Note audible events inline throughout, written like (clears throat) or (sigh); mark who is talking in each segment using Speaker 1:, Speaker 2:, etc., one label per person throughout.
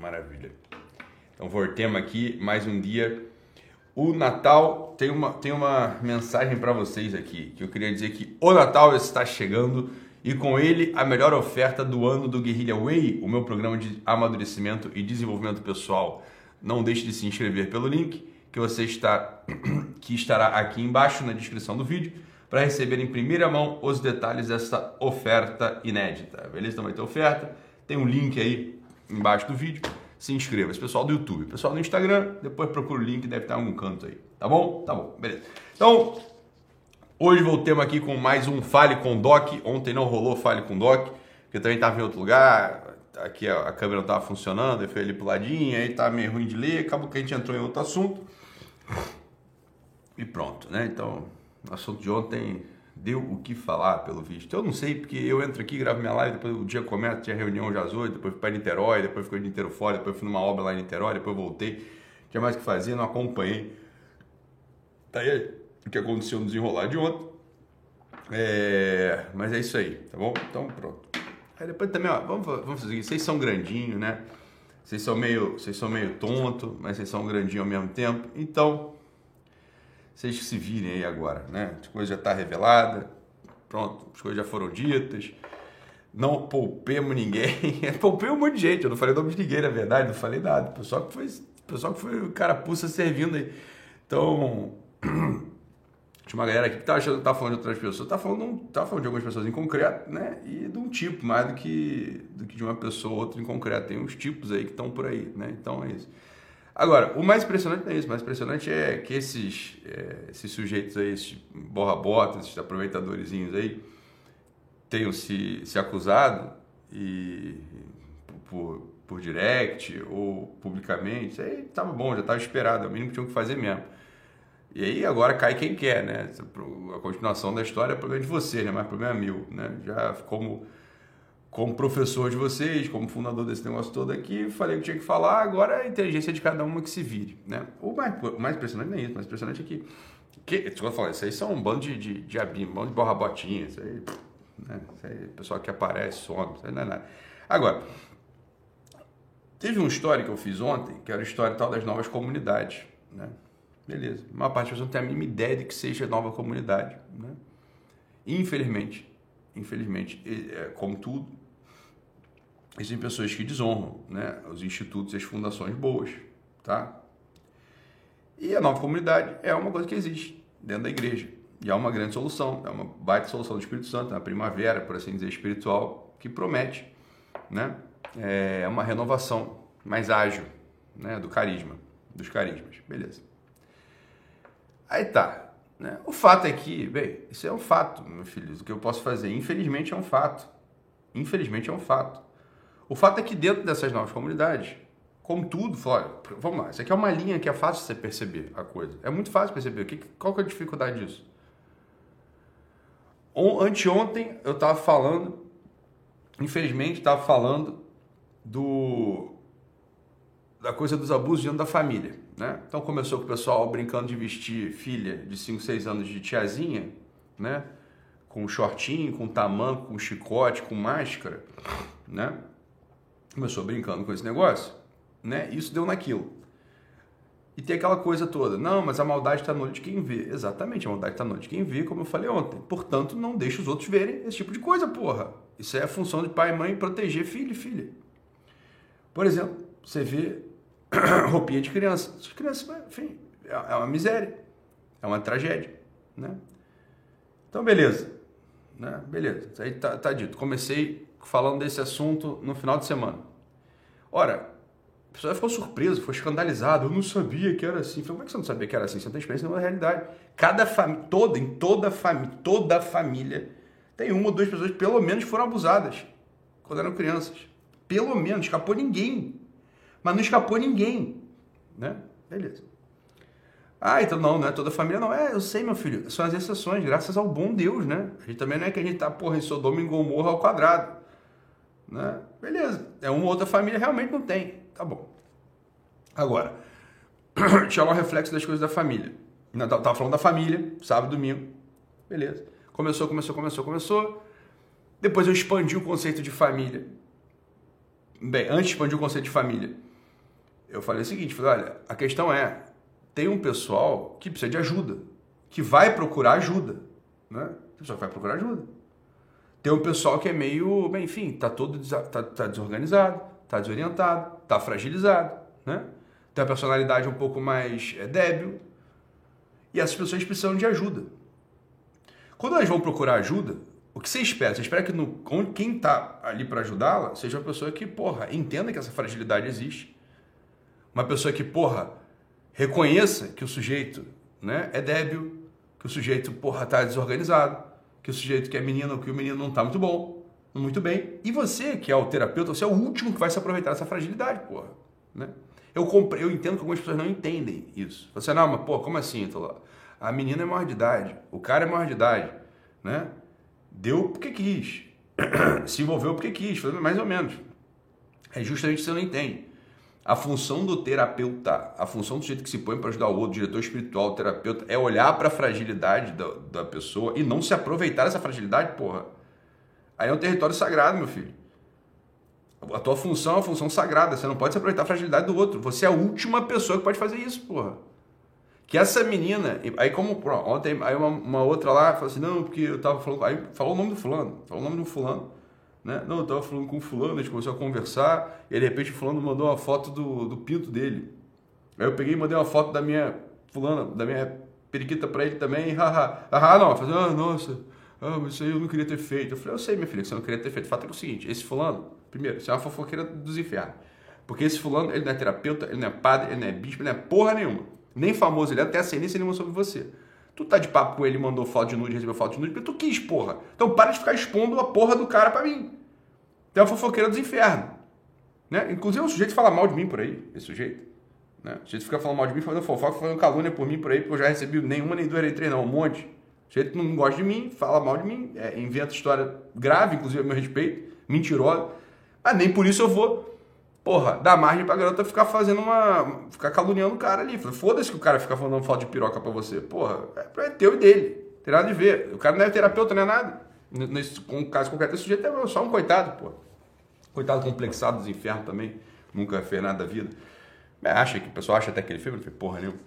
Speaker 1: Maravilha. Então voltemos aqui mais um dia. O Natal tem uma, tem uma mensagem para vocês aqui, que eu queria dizer que o Natal está chegando e com ele a melhor oferta do ano do Guerrilla Way, o meu programa de amadurecimento e desenvolvimento pessoal. Não deixe de se inscrever pelo link que você está (clears throat) que estará aqui embaixo na descrição do vídeo para receber em primeira mão os detalhes dessa oferta inédita. Beleza? Então vai ter oferta, tem um link aí embaixo do vídeo. Se inscreva. Esse pessoal do YouTube, pessoal do Instagram, depois procura o link, deve estar em algum canto aí. Tá bom? Tá bom, beleza. Então, hoje voltemos aqui com mais um Fale com Doc. Ontem não rolou Fale com Doc, porque também estava em outro lugar. Aqui a, câmera não estava funcionando, eu fui ali pro ladinho, aí tá meio ruim de ler, acabou que a gente entrou em outro assunto. E pronto, né? Então, o assunto de ontem deu o que falar, pelo visto. Eu não sei, porque eu entro aqui, gravo minha live, depois o dia começa, tinha reunião já às 8, depois fui para Niterói, depois ficou o dia inteiro fora, depois fui numa obra lá em Niterói, depois voltei. Tinha mais o que fazer, não acompanhei. Tá aí o que aconteceu no desenrolar de ontem. É... Mas é isso aí, tá bom? Então pronto. Aí depois também, ó, vamos, vamos fazer isso. Vocês são grandinhos, né? Vocês são meio, vocês são meio tonto, mas vocês são grandinhos ao mesmo tempo. Então, vocês que se virem aí agora, né? As coisas já estão tá revelada, pronto, as coisas já foram ditas. Não poupemos ninguém. (laughs) Poupei um monte de gente, eu não falei nome de ninguém, na verdade, não falei nada. O pessoal que foi, pessoal que foi o cara puxa servindo aí. Então, (clears throat) tinha uma galera aqui que tá achando que tá falando de outras pessoas, tá falando, tá falando de algumas pessoas em concreto, né? E de um tipo, mais do que, do que de uma pessoa ou outra em concreto. Tem uns tipos aí que estão por aí, né? Então é isso. Agora, o mais impressionante não é isso, o mais impressionante é que esses, é, esses sujeitos aí, esses borra-botas, esses aproveitadorzinhos aí, tenham se, se acusado e por, por direct ou publicamente, isso aí estava bom, já estava esperado, é o mínimo que tinham que fazer mesmo. E aí agora cai quem quer, né? A continuação da história é problema de você, né? Mas problema é meu, né? Já como como professor de vocês, como fundador desse negócio todo aqui, falei que tinha que falar, agora é a inteligência de cada uma que se vire. Né? O, mais, o mais impressionante não é isso, o mais impressionante é que, que eu isso aí são um bando de, de, de um bando de borra-botinha, isso aí, né? isso aí, pessoal que aparece, some, isso aí não é nada. Agora, teve uma história que eu fiz ontem, que era a história tal das novas comunidades, né? Beleza, a maior parte das pessoas não tem a mínima ideia de que seja nova comunidade, né? Infelizmente, infelizmente, é, como tudo, existem pessoas que desonram né, os institutos e as fundações boas, tá? E a nova comunidade é uma coisa que existe dentro da igreja. E há uma grande solução, é uma baita solução do Espírito Santo, é uma primavera, por assim dizer, espiritual, que promete né, é uma renovação mais ágil né, do carisma, dos carismas. Beleza. Aí tá. Né? O fato é que, bem, isso é um fato, meu filho, o que eu posso fazer. Infelizmente é um fato. Infelizmente é um fato. O fato é que dentro dessas novas comunidades, como tudo, olha, vamos lá, isso aqui é uma linha que é fácil você perceber a coisa. É muito fácil perceber. Qual que é a dificuldade disso? Anteontem eu estava falando, infelizmente estava falando do da coisa dos abusos dentro da família, né? Então começou com o pessoal brincando de vestir filha de 5, 6 anos de tiazinha, né? Com shortinho, com tamanco, com chicote, com máscara, né? Começou brincando com esse negócio, né? Isso deu naquilo. E tem aquela coisa toda, não, mas a maldade está no olho de quem vê. Exatamente, a maldade está no olho de quem vê, como eu falei ontem. Portanto, não deixe os outros verem esse tipo de coisa, porra. Isso é a função de pai e mãe proteger filho e filha. Por exemplo, você vê (coughs) roupinha de criança. As crianças, enfim, é, é uma miséria, é uma tragédia, né? Então, beleza, né? Beleza, isso aí tá, tá dito. Comecei falando desse assunto no final de semana. Ora, a pessoa ficou surpresa, ficou escandalizada. Eu não sabia que era assim. Falei, como é que você não sabia que era assim? Você não tem experiência na realidade. Cada família, toda, em toda família, toda família, tem uma ou duas pessoas que pelo menos foram abusadas quando eram crianças. Pelo menos, escapou ninguém. Mas não escapou ninguém. Né? Beleza. Ah, então não, não é toda família, não. É, eu sei, meu filho. São as exceções, graças ao bom Deus, né? A gente também não é que a gente tá, porra, em Sodoma e Gomorra ao quadrado. Né? Beleza. É uma outra família, realmente não tem. Tá bom. Agora, (clears throat) lá um reflexo das coisas da família. Tava falando da família, sábado, domingo. Beleza. Começou, começou, começou, começou. Depois eu expandi o conceito de família. Bem, antes de expandir o conceito de família, eu falei o seguinte, falei, olha, a questão é, tem um pessoal que precisa de ajuda, que vai procurar ajuda, né? O pessoal vai procurar ajuda. Tem um pessoal que é meio, bem, enfim, tá todo tá, tá desorganizado, tá desorientado, tá fragilizado, né? Tem a personalidade um pouco mais é, débil. E essas pessoas precisam de ajuda. Quando elas vão procurar ajuda, o que você espera? Você espera que no, quem está ali para ajudá-la seja uma pessoa que, porra, entenda que essa fragilidade existe. Uma pessoa que, porra, reconheça que o sujeito né, é débil, que o sujeito, porra, está desorganizado, que o sujeito que é menino, que o menino não está muito bom, muito bem. E você, que é o terapeuta, você é o último que vai se aproveitar dessa fragilidade, porra. Né? Eu, compre... eu entendo que algumas pessoas não entendem isso. Você, não, mas, pô, como assim? Tô lá. A menina é maior de idade, o cara é maior de idade, né? Deu porque quis. (clears throat) Se envolveu porque quis, mais ou menos. É justamente isso que você não entende. A função do terapeuta, a função do jeito que se põe para ajudar o outro, diretor espiritual, terapeuta, é olhar para a fragilidade da, da pessoa e não se aproveitar dessa fragilidade, porra. Aí é um território sagrado, meu filho. A tua função é uma função sagrada. Você não pode se aproveitar a fragilidade do outro. Você é a última pessoa que pode fazer isso, porra. Que essa menina, aí como ontem, aí uma, uma, outra lá falou assim, não, porque eu tava falando, aí falou o nome do fulano, falou o nome do fulano, né? Não, eu tava falando com o fulano, a gente começou a conversar, e de repente o fulano mandou uma foto do, do pinto dele. Aí eu peguei e mandei uma foto da minha fulana, da minha periquita pra ele também, haha, haha, não, falei, ah, nossa, ah, mas isso aí eu não queria ter feito. Eu falei, eu sei, minha filha, que você não queria ter feito. O fato é, é o seguinte, esse fulano, primeiro, isso é uma fofoqueira dos infernos. Porque esse fulano, ele não é terapeuta, ele não é padre, ele não é bispo, ele não é porra nenhuma. Nem famoso ele é, até ascendência nenhuma sobre você. Tu tá de papo com ele, mandou foto de nude, recebeu foto de nude, porque tu quis, porra. Então para de ficar expondo a porra do cara pra mim. Tu é fofoqueira dos infernos. Né? Inclusive, o sujeito fala mal de mim por aí, esse sujeito. Né? O sujeito fica falando mal de mim, fazendo fofoca, fazendo calúnia por mim por aí, porque eu já recebi nenhuma, nem duas, nem três, não, um monte. O sujeito não gosta de mim, fala mal de mim, é, inventa história grave, inclusive a meu respeito, mentirosa. Mas nem por isso eu vou porra, dá margem pra garota ficar fazendo uma. ficar caluniando o cara ali. Foda-se que o cara fica falando falta de piroca pra você. Porra, é, é teu e dele. Tem nada a ver. O cara não é terapeuta, não é nada. Nesse caso concreto, esse sujeito é só um coitado, porra. Coitado complexado dos infernos também. Nunca fez nada da vida. Acha que o pessoal acha até aquele filme, não fez porra nenhuma.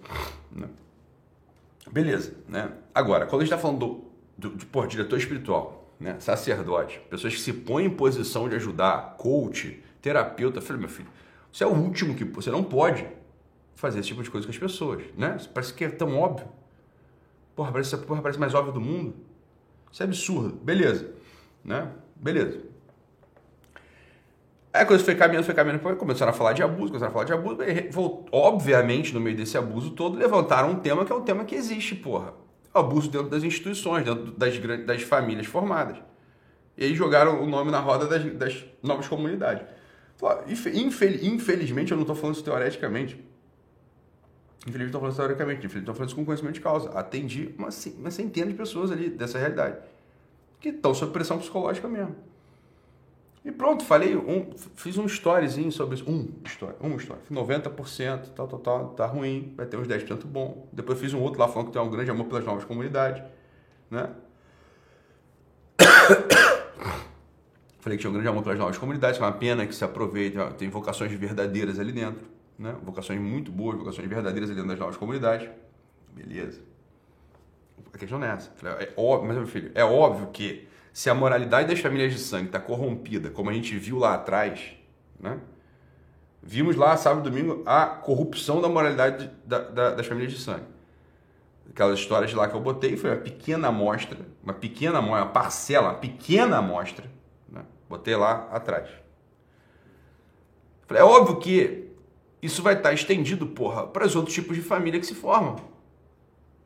Speaker 1: Né? Beleza, né? Agora, quando a gente tá falando do, do de, porra, diretor espiritual, né? Sacerdote, pessoas que se põem em posição de ajudar, coach, terapeuta. Eu falei, meu filho, você é o último que. Você não pode fazer esse tipo de coisa com as pessoas, né? Parece que é tão óbvio. Porra, parece, porra, parece mais óbvio do mundo. Isso é absurdo. Beleza. Né? Beleza. Aí a coisa foi caminhando, foi caminhando, começaram a falar de abuso, começaram a falar de abuso. Obviamente, no meio desse abuso todo, levantaram um tema que é um tema que existe, porra. Abuso dentro das instituições, dentro das, das famílias formadas. E aí jogaram o nome na roda das, das novas comunidades. Infelizmente, eu não estou falando isso teoreticamente. Infelizmente, estou falando isso teoricamente. Infelizmente, estou falando isso com conhecimento de causa. Atendi uma, uma centena de pessoas ali dessa realidade que estão sob pressão psicológica mesmo. E pronto, falei, um, fiz um storyzinho sobre isso. Um story, um story. 90%, tal, tal, tal, tá ruim, vai ter uns 10% bom. Depois fiz um outro lá falando que tem um grande amor pelas novas comunidades, né? (coughs) Falei que tinha um grande amor pelas novas comunidades, que é uma pena que se aproveita, tem vocações verdadeiras ali dentro, né? Vocações muito boas, vocações verdadeiras ali dentro das novas comunidades. Beleza. A questão é essa. É óbvio, mas meu filho, é óbvio que se a moralidade das famílias de sangue está corrompida, como a gente viu lá atrás, né? Vimos lá, sábado e domingo, a corrupção da moralidade da, da, das famílias de sangue. Aquelas histórias lá que eu botei foi uma pequena amostra, uma pequena amostra, uma parcela, uma pequena amostra Botei lá atrás. Falei, é óbvio que isso vai estar estendido, porra, para os outros tipos de família que se formam.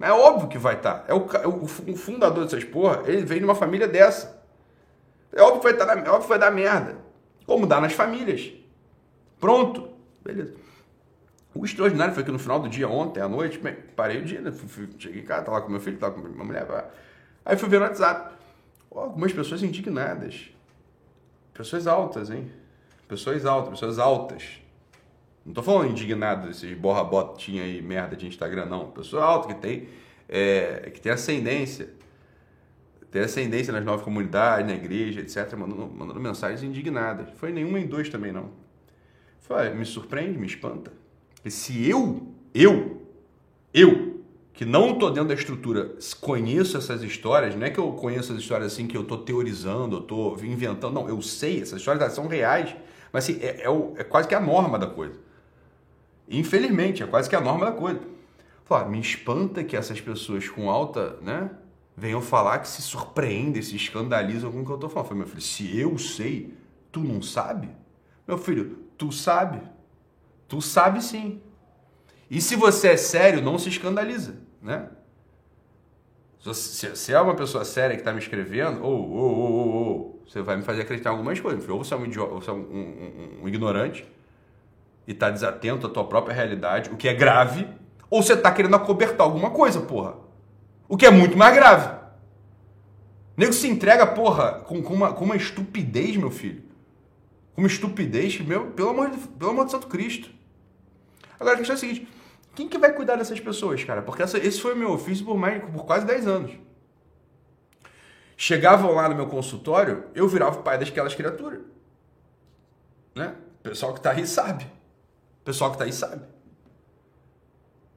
Speaker 1: É óbvio que vai estar. É o, o, o fundador dessas porra, ele vem de uma família dessa. É óbvio que vai, estar, é óbvio que vai dar merda. Como dá nas famílias. Pronto. Beleza. O extraordinário foi que no final do dia, ontem à noite, parei o dia, né? cheguei em casa, tava com meu filho, tava com minha mulher. Aí fui ver no WhatsApp. Algumas pessoas indignadas. Pessoas altas, hein? Pessoas altas, pessoas altas. Não tô falando indignado, esses borra-botinha aí, merda de Instagram, não. Pessoa alta que tem, é, que tem ascendência. Tem ascendência nas novas comunidades, na igreja, etc. Mandando, mandando mensagens indignadas. Foi nenhuma em dois também, não. Foi, me surpreende, me espanta. se eu, eu, eu, que não estou dentro da estrutura, conheço essas histórias, não é que eu conheço as histórias assim que eu estou teorizando, eu estou inventando, não, eu sei, essas histórias são reais, mas assim, é, é, o, é quase que a norma da coisa. Infelizmente, é quase que a norma da coisa. Fala, me espanta que essas pessoas com alta, né, venham falar que se surpreendem, se escandalizam com o que eu estou falando. Eu falei, meu filho, se eu sei, tu não sabe? Meu filho, tu sabe. Tu sabe sim. E se você é sério, não se escandaliza, né? Se, se é uma pessoa séria que está me escrevendo, ou, você vai me fazer acreditar em algumas coisas. Ou você é um, idiota, ou você é um, um, um ignorante e está desatento à tua própria realidade, o que é grave, ou você está querendo acobertar alguma coisa, porra. O que é muito mais grave. O nego se entrega, porra, com, com, uma, com uma estupidez, meu filho. Com uma estupidez, meu, pelo amor de, pelo amor de Santo Cristo. Agora, a questão é a seguinte: quem que vai cuidar dessas pessoas, cara? Porque essa, esse foi o meu ofício por, mais, por quase 10 anos. Chegavam lá no meu consultório, eu virava o pai daquelas criaturas. Né? O pessoal que tá aí sabe. O pessoal que tá aí sabe.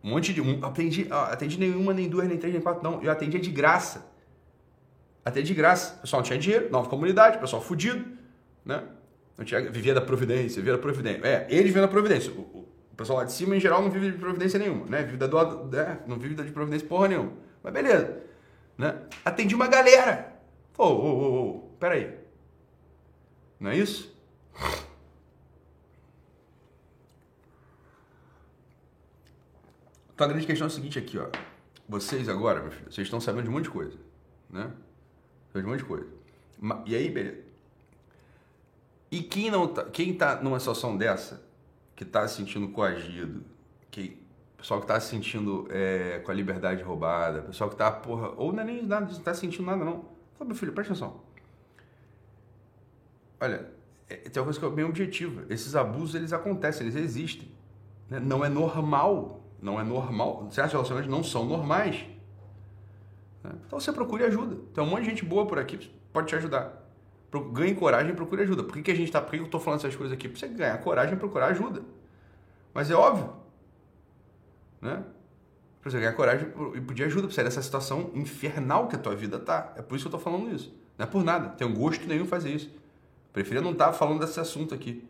Speaker 1: Um monte de. Um, atendi, atendi nenhuma, nem duas, nem três, nem quatro, não. Eu atendia de graça. Até de graça. O pessoal não tinha dinheiro, nova comunidade, pessoal fudido, né? Não tinha, vivia da providência, vivia da providência. É, eles viviam da providência. O, o, pessoal lá de cima, em geral, não vive de providência nenhuma, né? Vive da né? Não vive de providência porra nenhuma. Mas beleza, né? Atendi uma galera. Ô, ô, ô, ô, peraí. Não é isso? Então a grande questão é o seguinte aqui, ó. Vocês agora, meu filho, vocês estão sabendo de um monte de coisa, né? De um monte de coisa. E aí, beleza. E quem não tá, quem tá numa situação dessa, que tá se sentindo coagido, que pessoal que tá se sentindo é, com a liberdade roubada, pessoal que tá, porra, ou não é nem nada, não tá sentindo nada não. Fala, meu filho, presta atenção. Olha, é, tem uma coisa que é bem objetiva. Esses abusos, eles acontecem, eles existem. Né? Não é normal não é normal, certos relacionamentos não são normais. Né? Então você procure ajuda. Tem um monte de gente boa por aqui pode te ajudar. Ganhe coragem e procure ajuda. Por que, que a gente tá, por que eu estou falando essas coisas aqui? Para você ganhar coragem e procurar ajuda. Mas é óbvio. Né? Para você ganhar coragem e pedir ajuda para sair dessa situação infernal que a tua vida tá. É por isso que eu estou falando isso. Não é por nada. Tenho gosto nenhum fazer isso. Preferia não estar tá falando desse assunto aqui.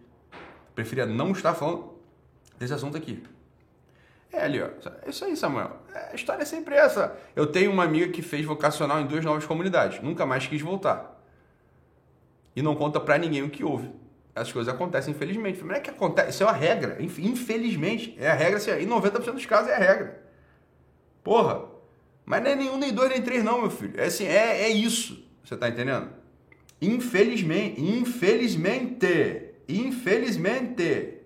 Speaker 1: Preferia não estar falando desse assunto aqui. É ali, ó. É isso aí, Samuel. É, a história é sempre essa. Eu tenho uma amiga que fez vocacional em duas novas comunidades. Nunca mais quis voltar. E não conta pra ninguém o que houve. As coisas acontecem, infelizmente. Não é que acontece. Isso é uma regra. Infelizmente. É a regra, assim, em 90% dos casos é a regra. Porra. Mas é nenhum, nem dois, nem três, não, meu filho. É assim, é, é isso. Você tá entendendo? Infelizmente. Infelizmente. Infelizmente.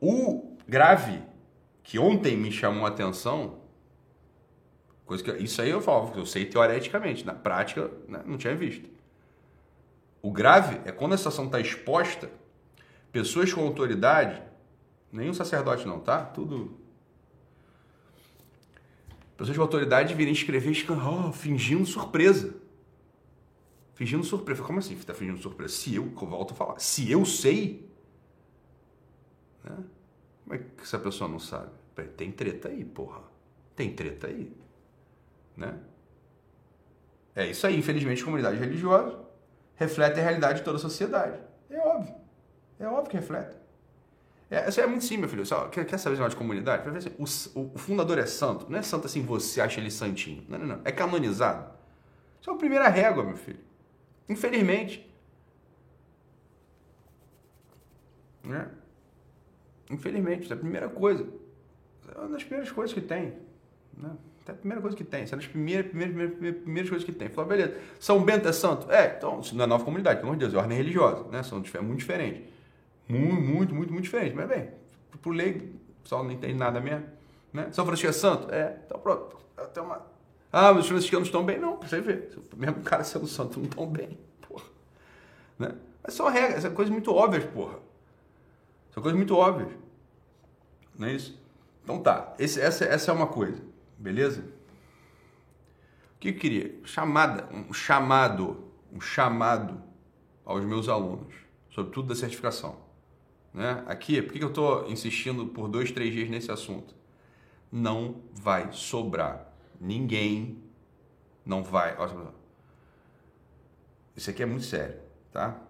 Speaker 1: O grave que ontem me chamou a atenção, coisa que isso aí eu falo, eu sei teoreticamente, na prática né, não tinha visto. O grave é quando a situação está exposta, pessoas com autoridade, nenhum sacerdote não, tá? Tudo. Pessoas com autoridade virem escrever oh, fingindo surpresa. Fingindo surpresa. Como assim? Está fingindo surpresa? Se eu, eu volto a falar, se eu sei, né? Como é que essa pessoa não sabe? Tem treta aí, porra. Tem treta aí. Né? É isso aí, infelizmente, comunidade religiosa reflete a realidade de toda a sociedade. É óbvio. É óbvio que reflete. É, isso é muito simples, meu filho. Só, quer, quer saber de de comunidade? Assim, o, o, fundador é santo. Não é santo assim você acha ele santinho. Não, não, não. É canonizado. Isso é a primeira régua, meu filho. Infelizmente. Né? Infelizmente, isso é a primeira coisa. É uma das primeiras coisas que tem. Né? É a primeira coisa que tem. Isso é das primeiras, primeiras, primeiras, primeiras coisas que tem. Falou, beleza. São Bento é santo? É, então, isso não é nova comunidade, pelo amor de Deus, é ordem religiosa. Né? São é muito diferentes. Muito, muito, muito, muito diferente. Mas, bem, por lei, o pessoal não entende nada mesmo. Né? São Francisco é santo? É, então pronto. Tem uma... Ah, mas os franciscanos estão bem? Não, pra você ver. Mesmo cara sendo santo, não estão bem. Porra. Né? Mas são regras, são coisas muito óbvias, porra. São coisas muito óbvias. Não é isso? Então tá, Esse, essa, essa é uma coisa, beleza? O que eu queria? Chamada, um chamado, um chamado aos meus alunos, sobretudo da certificação. né? Aqui, por que eu estou insistindo por dois, três dias nesse assunto? Não vai sobrar. Ninguém não vai. Isso aqui é muito sério, tá?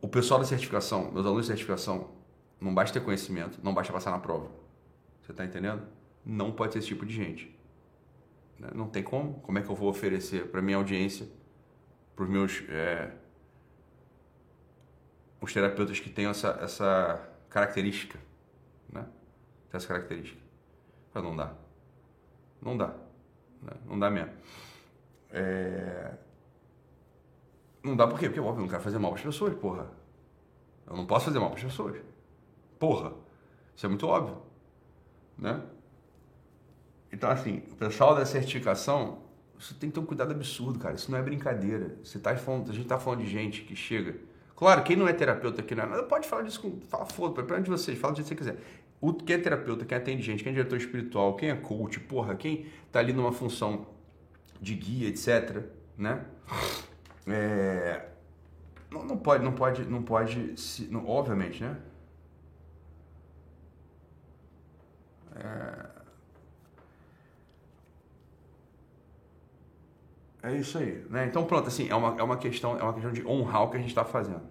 Speaker 1: O pessoal da certificação, meus alunos de certificação, não basta ter conhecimento, não basta passar na prova. Você está entendendo? Não pode ser esse tipo de gente. Né? Não tem como. Como é que eu vou oferecer para minha audiência, para os meus é, os terapeutas que têm essa, essa característica, né? Tem essa característica. Mas não dá. Não dá. Né? Não dá mesmo. É... Não dá por quê? Porque, óbvio, eu não quero fazer mal para as pessoas, porra. Eu não posso fazer mal para as pessoas. Porra. Isso é muito óbvio. Né? Então, assim, o pessoal da certificação, você tem que ter um cuidado absurdo, cara. Isso não é brincadeira. Você tá falando, a gente tá falando de gente que chega. Claro, quem não é terapeuta aqui não é pode falar disso com. Fala, foda, pra de vocês, fala do jeito que você quiser. O que é terapeuta, quem atende gente, quem é diretor espiritual, quem é coach, porra, quem tá ali numa função de guia, etc. Né? É, não, não pode, não pode, não pode, se, não, obviamente, né? É, É isso aí, né? Então pronto, assim, é uma, é uma questão, é uma questão de honrar o que a gente está fazendo,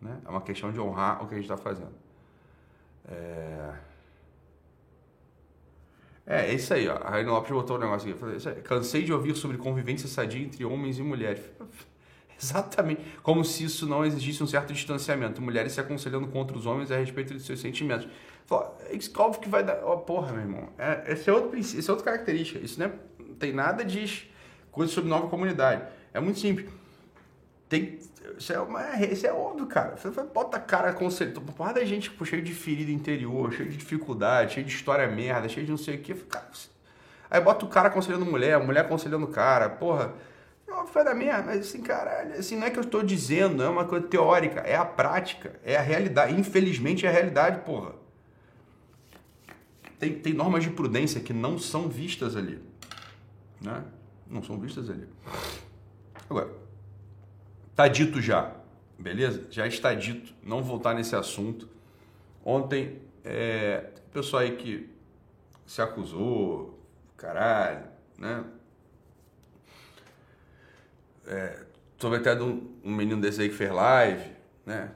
Speaker 1: né? É uma questão de honrar o que a gente está fazendo. É... é... É, isso aí, ó. A Raine Lopes botou um negócio aqui. Cansei de ouvir sobre convivência sadia entre homens e mulheres. (laughs) Exatamente. Como se isso não exigisse um certo distanciamento. Mulheres se aconselhando contra os homens a respeito de seus sentimentos. Fala, é óbvio que vai dar. Oh, porra, meu irmão. É, esse, é outro, esse é outra característica. Isso não, é, não tem nada de coisas sobre nova comunidade. É muito simples. Tem, isso, é uma, isso é óbvio, cara. Você bota a cara conceito. Porra da gente cheio de ferida interior, cheio de dificuldade, cheio de história merda, cheio de não sei o. Cara, aí bota o cara aconselhando mulher, a mulher aconselhando o cara. Porra, não, foi da merda, mas assim, caralho, assim, não é que eu estou dizendo, é uma coisa teórica, é a prática, é a realidade. Infelizmente é a realidade, porra. Tem, tem normas de prudência que não são vistas ali. Né? Não são vistas ali. Agora, tá dito já, beleza? Já está dito, não voltar nesse assunto. Ontem, é, o pessoal aí que se acusou, caralho, né? É, soube até de um, um menino desse aí que fez live, né?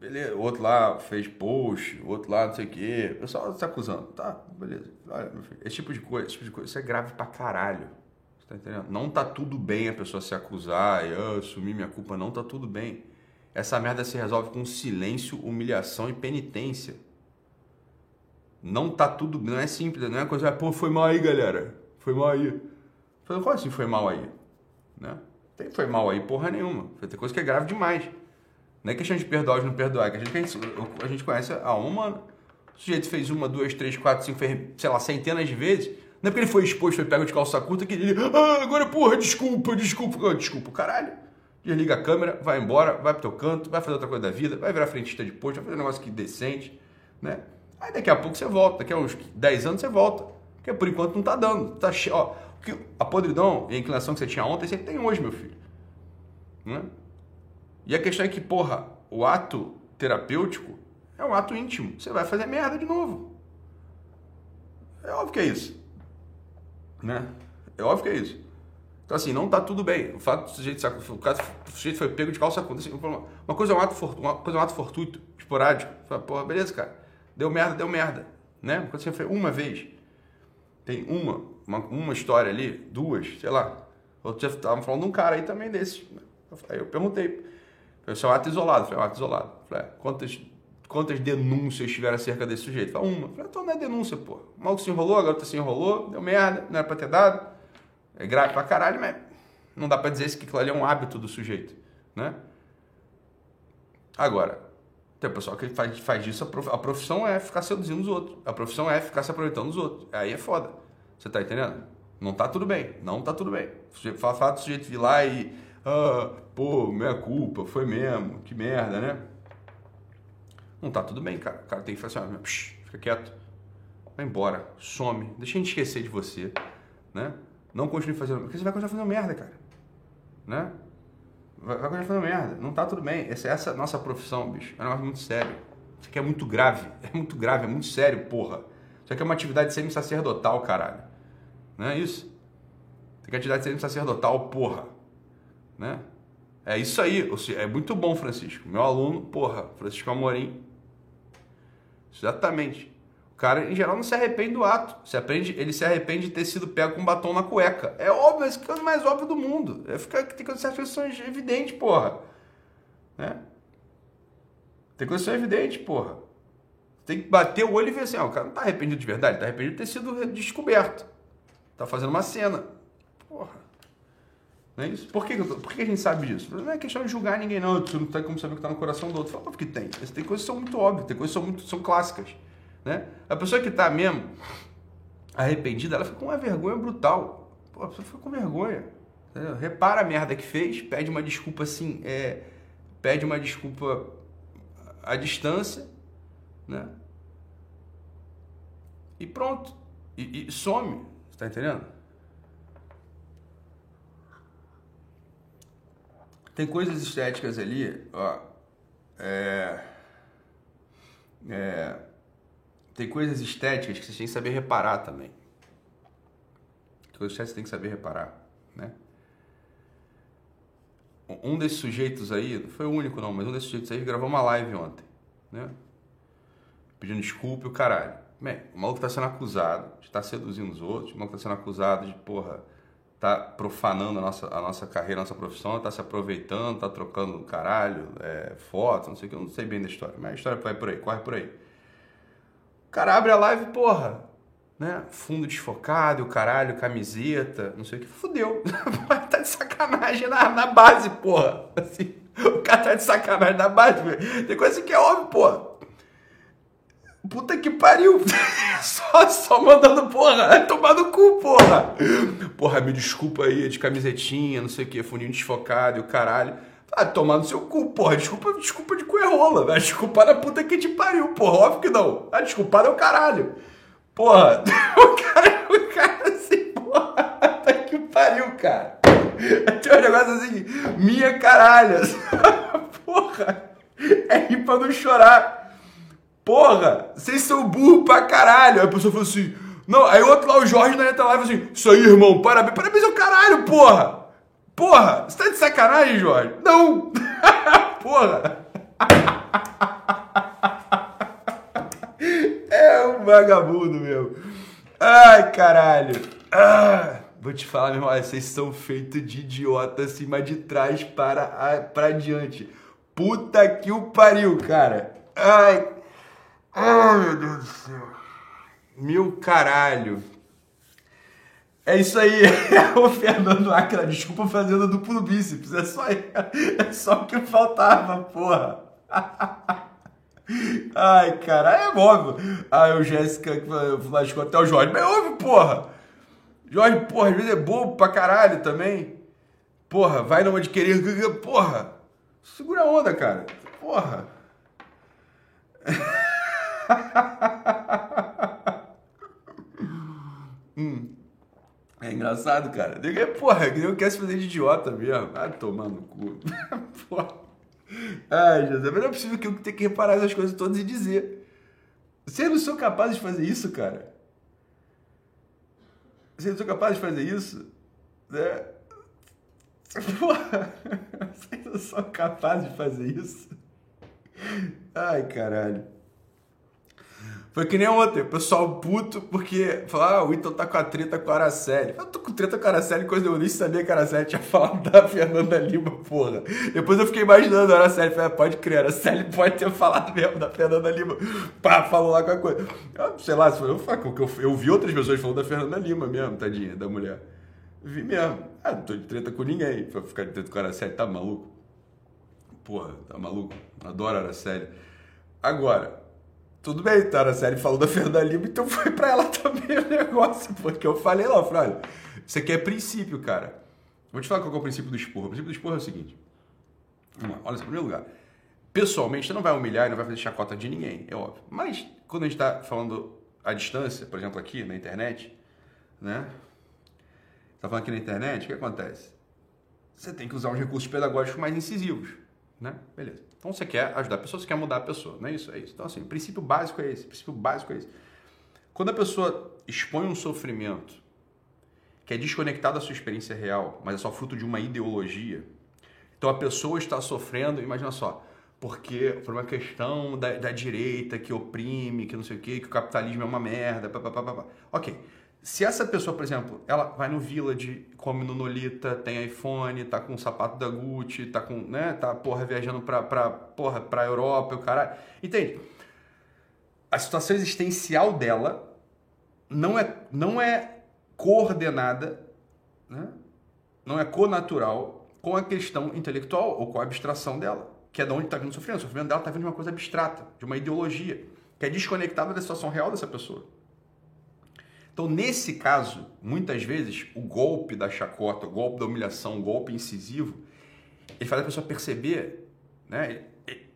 Speaker 1: Beleza, o outro lá fez post, o outro lá não sei o quê. O pessoal se acusando. Tá, beleza. Olha, filho, esse tipo de coisa, esse tipo de coisa, isso é grave pra caralho. Tá entendendo? Não tá tudo bem a pessoa se acusar e assumir minha culpa, não tá tudo bem. Essa merda se resolve com silêncio, humilhação e penitência. Não tá tudo, não é simples, não é coisa, ah, pô, foi mal aí, galera. Foi mal aí. Falei, como assim foi mal aí? Né? Tem foi mal aí porra nenhuma. Tem coisa que é grave demais. Não é questão de perdoar ou não perdoar, é que a gente, a gente, conhece a alma. O sujeito fez uma, duas, três, quatro, cinco, fez, sei lá, centenas de vezes não é porque ele foi exposto, foi pego de calça curta que ele. Ah, agora, porra, desculpa, desculpa. Desculpa, caralho. Desliga a câmera, vai embora, vai pro teu canto, vai fazer outra coisa da vida, vai virar frentista de posto, vai fazer um negócio que decente, né? Aí daqui a pouco você volta, daqui a uns 10 anos você volta. Porque por enquanto não tá dando. Tá che... Ó, a podridão e a inclinação que você tinha ontem, você tem hoje, meu filho. Né? E a questão é que, porra, o ato terapêutico é um ato íntimo. Você vai fazer merda de novo. É óbvio que é isso. Né? É óbvio que é isso. Então, assim, não está tudo bem. O fato do sujeito, o caso, o sujeito foi pego de calça curta. Assim, uma coisa é um ato, fortuito, uma coisa é um ato fortuito, esporádico. Fala, porra, beleza, cara. Deu merda, deu merda. Né? Quando você foi uma vez, tem uma, uma, uma história ali, duas, sei lá. Outro dia estavam falando de um cara aí também desse. Aí eu perguntei. Foi um ato isolado. Foi um ato isolado. Falei, é, quantas quantas denúncias tiveram acerca desse sujeito? Fala, uma. Falei, então não é denúncia, pô. O maluco se enrolou, a garota se enrolou, deu merda, não era pra ter dado. É grave pra caralho, mas não dá pra dizer que aquilo ali é um hábito do sujeito, né? Agora, tem o pessoal que faz, faz disso, a profissão é ficar seduzindo os outros. A profissão é ficar se aproveitando dos outros. Aí é foda. Você tá entendendo? Não tá tudo bem. Não tá tudo bem. Fala, fala do sujeito vir lá e. Ah, pô, minha culpa, foi mesmo. Que merda, né? Não tá tudo bem, cara. O cara tem que fazer assim, ó, psh, fica quieto. Vai embora, some, deixa a gente esquecer de você, né? Não continue fazendo, porque você vai continuar fazendo merda, cara. Né? Vai, vai continuar fazendo merda. Não tá tudo bem. Essa, essa nossa profissão, bicho. É um negócio muito sério. Isso aqui é muito grave. (laughs) É muito grave, é muito sério, porra. Isso aqui é uma atividade semi-sacerdotal, caralho. Não é isso? Isso aqui é atividade semi-sacerdotal, porra. Né? É isso aí. É muito bom, Francisco. Meu aluno, porra, Francisco Amorim. Exatamente. O cara, em geral, não se arrepende do ato. Se aprende, ele se arrepende de ter sido pego com um batom na cueca. É óbvio, esse é o mais óbvio do mundo. É ficar, tem certas coisas são evidentes, porra. Né? Tem coisas que são evidentes, porra. Tem que bater o olho e ver assim, ó, o cara não tá arrependido de verdade, tá arrependido de ter sido descoberto. Tá fazendo uma cena. Porra. Não é isso? Por que, por que a gente sabe disso? Não é questão de julgar ninguém, não. Você não tem como saber o que está no coração do outro. Fala, porque tem. Tem coisas que são muito óbvias, tem coisas que são, muito, são clássicas. Né? A pessoa que está mesmo arrependida, ela fica com uma vergonha brutal. Pô, a pessoa fica com vergonha. Entendeu? Repara a merda que fez, pede uma desculpa assim, é, pede uma desculpa à distância, né? E pronto. E, e some. Você tá entendendo? Tem coisas estéticas ali, ó. É, é, tem coisas estéticas que você tem que saber reparar também. Coisas estéticas você tem que saber reparar, né? Um desses sujeitos aí, não foi o único não, mas um desses sujeitos aí gravou uma live ontem, né? Pedindo desculpa e o caralho. Bem, o maluco tá sendo acusado de estar tá seduzindo os outros, o maluco tá sendo acusado de, porra, tá profanando a nossa, a nossa carreira, a nossa profissão, tá se aproveitando, tá trocando caralho, é, foto, não sei o que, eu não sei bem da história, mas a história vai por aí, corre por aí. O cara abre a live, porra, né? Fundo desfocado, caralho, camiseta, não sei o que, fudeu. (laughs) tá de sacanagem na, na base, porra. Assim, o cara tá de sacanagem na base, velho. Tem coisa que é óbvio, porra. Puta que pariu! (laughs) só, só mandando porra, tomar no cu, porra! Porra, me desculpa aí, de camisetinha, não sei o que, fundinho desfocado e o caralho. Ah, tomar no seu cu, porra. Desculpa, desculpa de cu é rola. Vai desculpar na puta que te pariu, porra. Óbvio que não. A desculpa é o caralho. Porra, (laughs) o cara, o cara assim, porra, tá que pariu, cara. Tem um negócio assim, minha caralho. (laughs) Porra, é rir pra não chorar. Porra, vocês são burro pra caralho. Aí a pessoa falou assim, não, aí o outro lá, o Jorge na outra live assim, isso aí, irmão, parabéns, parabéns ao caralho, porra. Porra, você tá de sacanagem, Jorge? Não. (laughs) porra. (laughs) é um vagabundo, meu. Ai, caralho. Ah, vou te falar, meu irmão, vocês são feitos de idiota acima de trás para, para diante. Puta que o pariu, cara. Ai, Ai, meu Deus do céu. Meu caralho. É isso aí, (laughs) o Fernando Acra, desculpa fazendo duplo no bíceps, é só, é só o que faltava, porra. (laughs) Ai, cara, é óbvio. Ah, o Jéssica, de até o Jorge, mas é óbvio, porra. Jorge, porra, às vezes é bobo pra caralho também. Porra, vai numa de querer, porra. Segura a onda, cara. Porra. (laughs) (laughs) hum. É engraçado, cara. Porra, eu quero se fazer de idiota mesmo. Vai tomar no cu. (laughs) Porra. Ai, Jesus, mas não é possível que eu tenha que reparar essas coisas todas e dizer. Vocês não são capazes de fazer isso, cara? Vocês não são capazes de fazer isso? Né? (laughs) Porra, vocês não são capazes de fazer isso? Ai, caralho. Foi que nem ontem, o pessoal puto porque falar, ah, o Ito tá com a treta com a Araceli. Eu tô com treta com a Araceli, coisa eu nem sabia que a Araceli tinha (laughs) falado da Fernanda Lima, porra. Depois eu fiquei imaginando a Araceli, falei, ah, pode crer, a Araceli (laughs) pode ter falado mesmo da Fernanda Lima. Pá, falou lá qualquer coisa. Eu, sei lá, eu, eu, eu vi outras pessoas falando da Fernanda Lima mesmo, tadinha, da mulher. Vi mesmo. Ah, não tô de treta com ninguém. Pra ficar de treta com a Araceli, tá maluco? Porra, tá maluco? Adoro a Araceli. Agora, tudo bem, tá? A série falou da Fernanda Lima, então foi pra ela (laughs) também o negócio, porque eu falei lá, eu falei, olha, isso aqui é princípio, cara. Vou te falar qual é o princípio do esporro. O princípio do esporro é o seguinte. Vamos lá, olha só, em primeiro lugar. Pessoalmente, você não vai humilhar e não vai fazer chacota de ninguém, é óbvio. Mas, quando a gente tá falando à distância, por exemplo, aqui na internet, né? Tá falando aqui na internet, o que acontece? você tem que usar uns recursos pedagógicos mais incisivos, né? Beleza. Então você quer ajudar a pessoa, você quer mudar a pessoa, não é isso? É isso. Então assim, o princípio básico é esse, o princípio básico é esse. Quando a pessoa expõe um sofrimento que é desconectado da sua experiência real, mas é só fruto de uma ideologia, então a pessoa está sofrendo, imagina só, porque por uma questão da, da direita que oprime, que não sei o quê, que o capitalismo é uma merda, papapá. Ok. Se essa pessoa, por exemplo, ela vai no Village, come no Nolita, tem iPhone, tá com o sapato da Gucci, tá com, né, tá, porra, viajando pra, pra, porra, pra Europa, o caralho. Entende? A situação existencial dela não é, não é coordenada, né? não é conatural com a questão intelectual ou com a abstração dela, que é de onde está vindo o sofrimento. O sofrimento dela está vindo de uma coisa abstrata, de uma ideologia, que é desconectada da situação real dessa pessoa. Então, nesse caso, muitas vezes, o golpe da chacota, o golpe da humilhação, o golpe incisivo, ele faz a pessoa perceber, né?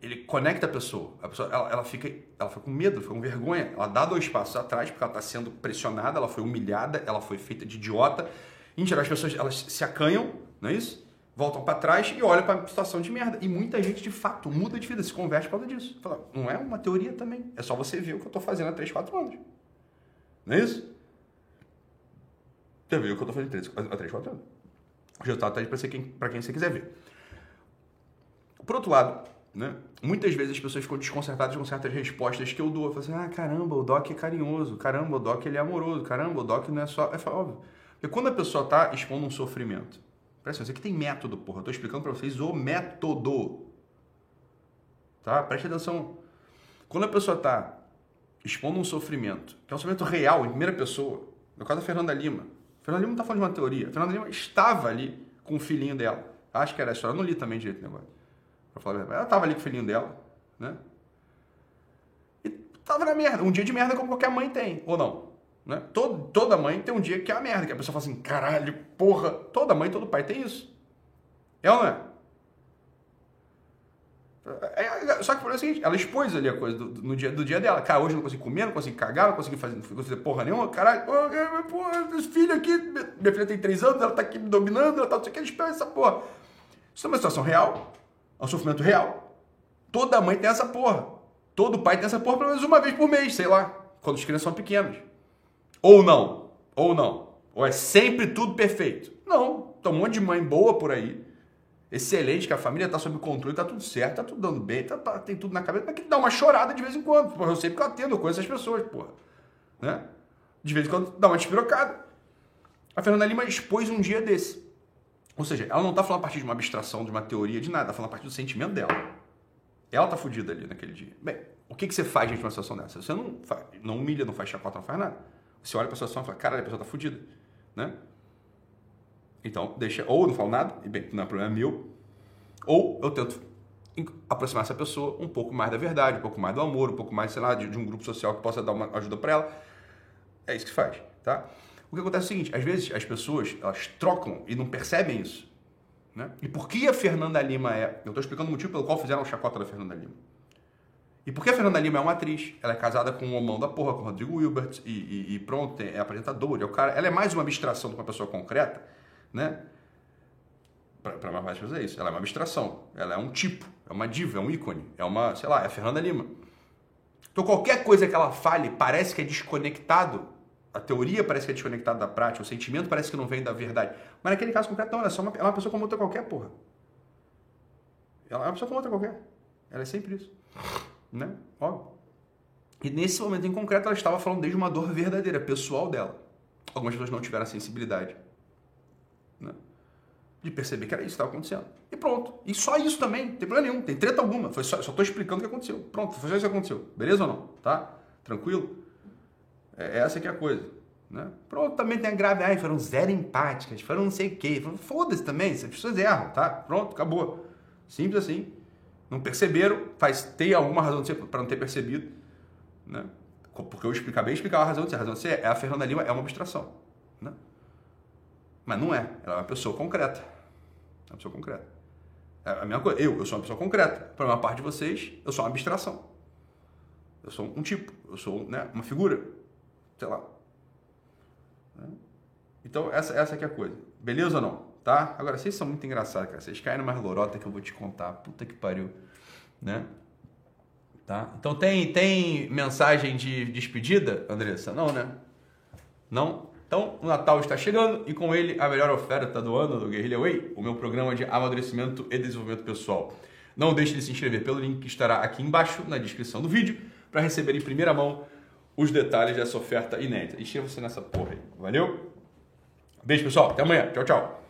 Speaker 1: ele conecta a pessoa. A pessoa ela, ela, fica, ela fica com medo, fica com vergonha. Ela dá dois passos atrás porque ela está sendo pressionada, ela foi humilhada, ela foi feita de idiota. Em geral, as pessoas elas se acanham, não é isso? Voltam para trás e olham para a situação de merda. E muita gente, de fato, muda de vida, se converte por causa disso. Fala, não é uma teoria também. É só você ver o que eu estou fazendo há 3, 4 anos. Não é isso? Você viu que eu estou fazendo há 3, 4 anos. O resultado está aí quem, quem você quiser ver. Por outro lado, né? Muitas vezes as pessoas ficam desconcertadas com certas respostas que eu dou. Eu falo assim, ah, caramba, o Doc é carinhoso, caramba, o Doc ele é amoroso, caramba, o Doc não é só... É óbvio. Porque quando a pessoa está expondo um sofrimento, presta atenção, aqui tem método, porra. Eu tô explicando para vocês o método. Tá? Preste atenção. Quando a pessoa está expondo um sofrimento, que é um sofrimento real, em primeira pessoa, no caso da Fernanda Lima. A Fernanda Lima não está falando de uma teoria. A Fernanda Lima estava ali com o filhinho dela. Acho que era a história. Eu não li também direito o negócio. Pra falar a verdade. Ela tava ali com o filhinho dela, né? E tava na merda. Um dia de merda como qualquer mãe tem, ou não? Né? Todo, toda mãe tem um dia que é a merda, que a pessoa fala assim, caralho, porra. Toda mãe, todo pai tem isso. É ou não é? É, é? Só que o problema é o seguinte, ela expôs ali a coisa do, no dia, do dia dela. Cara, hoje eu não consigo comer, não consigo cagar, não consigo fazer, não fazer porra nenhuma. Caralho, porra, esse filho aqui, minha filha tem três anos, ela tá aqui me dominando, ela tá não sei o que, espera essa porra. Isso é uma situação real. É um sofrimento real. Toda mãe tem essa porra. Todo pai tem essa porra pelo menos uma vez por mês, sei lá, quando as crianças são pequenas. Ou não. Ou não. Ou é sempre tudo perfeito. Não. Tem um monte de mãe boa por aí. Excelente, que a família está sob controle, está tudo certo, está tudo dando bem, tá, tá, tem tudo na cabeça, mas que dá uma chorada de vez em quando. Porra, eu sei porque eu atendo, eu conheço as pessoas, porra. Né? De vez em quando dá uma despirocada. A Fernanda Lima expôs um dia desse. Ou seja, ela não está falando a partir de uma abstração, de uma teoria, de nada, está falando a partir do sentimento dela. Ela está fodida ali naquele dia. Bem, o que, que você faz diante de uma situação dessa? Você não, faz, não humilha, não faz chacota, não faz nada. Você olha para a situação e fala, cara, a pessoa está fodida. Né? Então, deixa, ou eu não falo nada, e bem, não é problema meu, ou eu tento aproximar essa pessoa um pouco mais da verdade, um pouco mais do amor, um pouco mais, sei lá, de, de um grupo social que possa dar uma ajuda para ela. É isso que faz, tá? O que acontece é o seguinte, às vezes as pessoas, elas trocam e não percebem isso. Né? E por que a Fernanda Lima é... Eu estou explicando o motivo pelo qual fizeram o chacota da Fernanda Lima. E por que a Fernanda Lima é uma atriz? Ela é casada com um homão da porra, com o Rodrigo Wilbert, e, e, e pronto, é apresentadora, é o cara. Ela é mais uma abstração que uma pessoa concreta, né? Para pessoas é isso. Ela é uma abstração. Ela é um tipo, é uma diva, é um ícone, é uma, sei lá, é a Fernanda Lima. Então qualquer coisa que ela fale parece que é desconectado a teoria parece que é desconectada da prática, o sentimento parece que não vem da verdade. Mas naquele caso concreto, não, ela é só uma, ela é uma pessoa como outra qualquer, porra. Ela é uma pessoa como outra qualquer. Ela é sempre isso. Né? Óbvio. E nesse momento em concreto, ela estava falando desde uma dor verdadeira, pessoal dela. Algumas pessoas não tiveram sensibilidade né? de perceber que era isso que estava acontecendo. E pronto. E só isso também, não tem problema nenhum, tem treta alguma. Foi só, estou explicando o que aconteceu. Pronto, foi só isso que aconteceu. Beleza ou não? Tá? Tranquilo? É, essa que é a coisa. Né? Pronto, também tem a grave, ai, foram zero empáticas, foram não sei o quê. Foda-se também, as pessoas erram, tá? Pronto, acabou. Simples assim. Não perceberam, faz, tem alguma razão para não ter percebido, né? Porque eu acabei de explicar a razão de ser. A razão de ser é a Fernanda Lima é uma abstração, né? Mas não é, ela é uma pessoa concreta. É uma pessoa concreta. É a mesma coisa, eu, eu sou uma pessoa concreta. Para a maior parte de vocês, eu sou uma abstração. Eu sou um tipo, eu sou né, uma figura sei lá. Né? Então, essa, essa aqui é a coisa. Beleza ou não? tá? Agora, vocês são muito engraçados, cara. Vocês caem numa lorota que eu vou te contar. Puta que pariu, né? Tá? Então tem, tem mensagem de despedida, Andressa? Não, né? Não? Então, o Natal está chegando e com ele a melhor oferta do ano do Guerrilla Way, o meu programa de amadurecimento e desenvolvimento pessoal. Não deixe de se inscrever pelo link que estará aqui embaixo na descrição do vídeo para receber em primeira mão os detalhes dessa oferta inédita. Inscreva-se nessa porra aí. Valeu? Beijo, pessoal. Até amanhã. Tchau, tchau.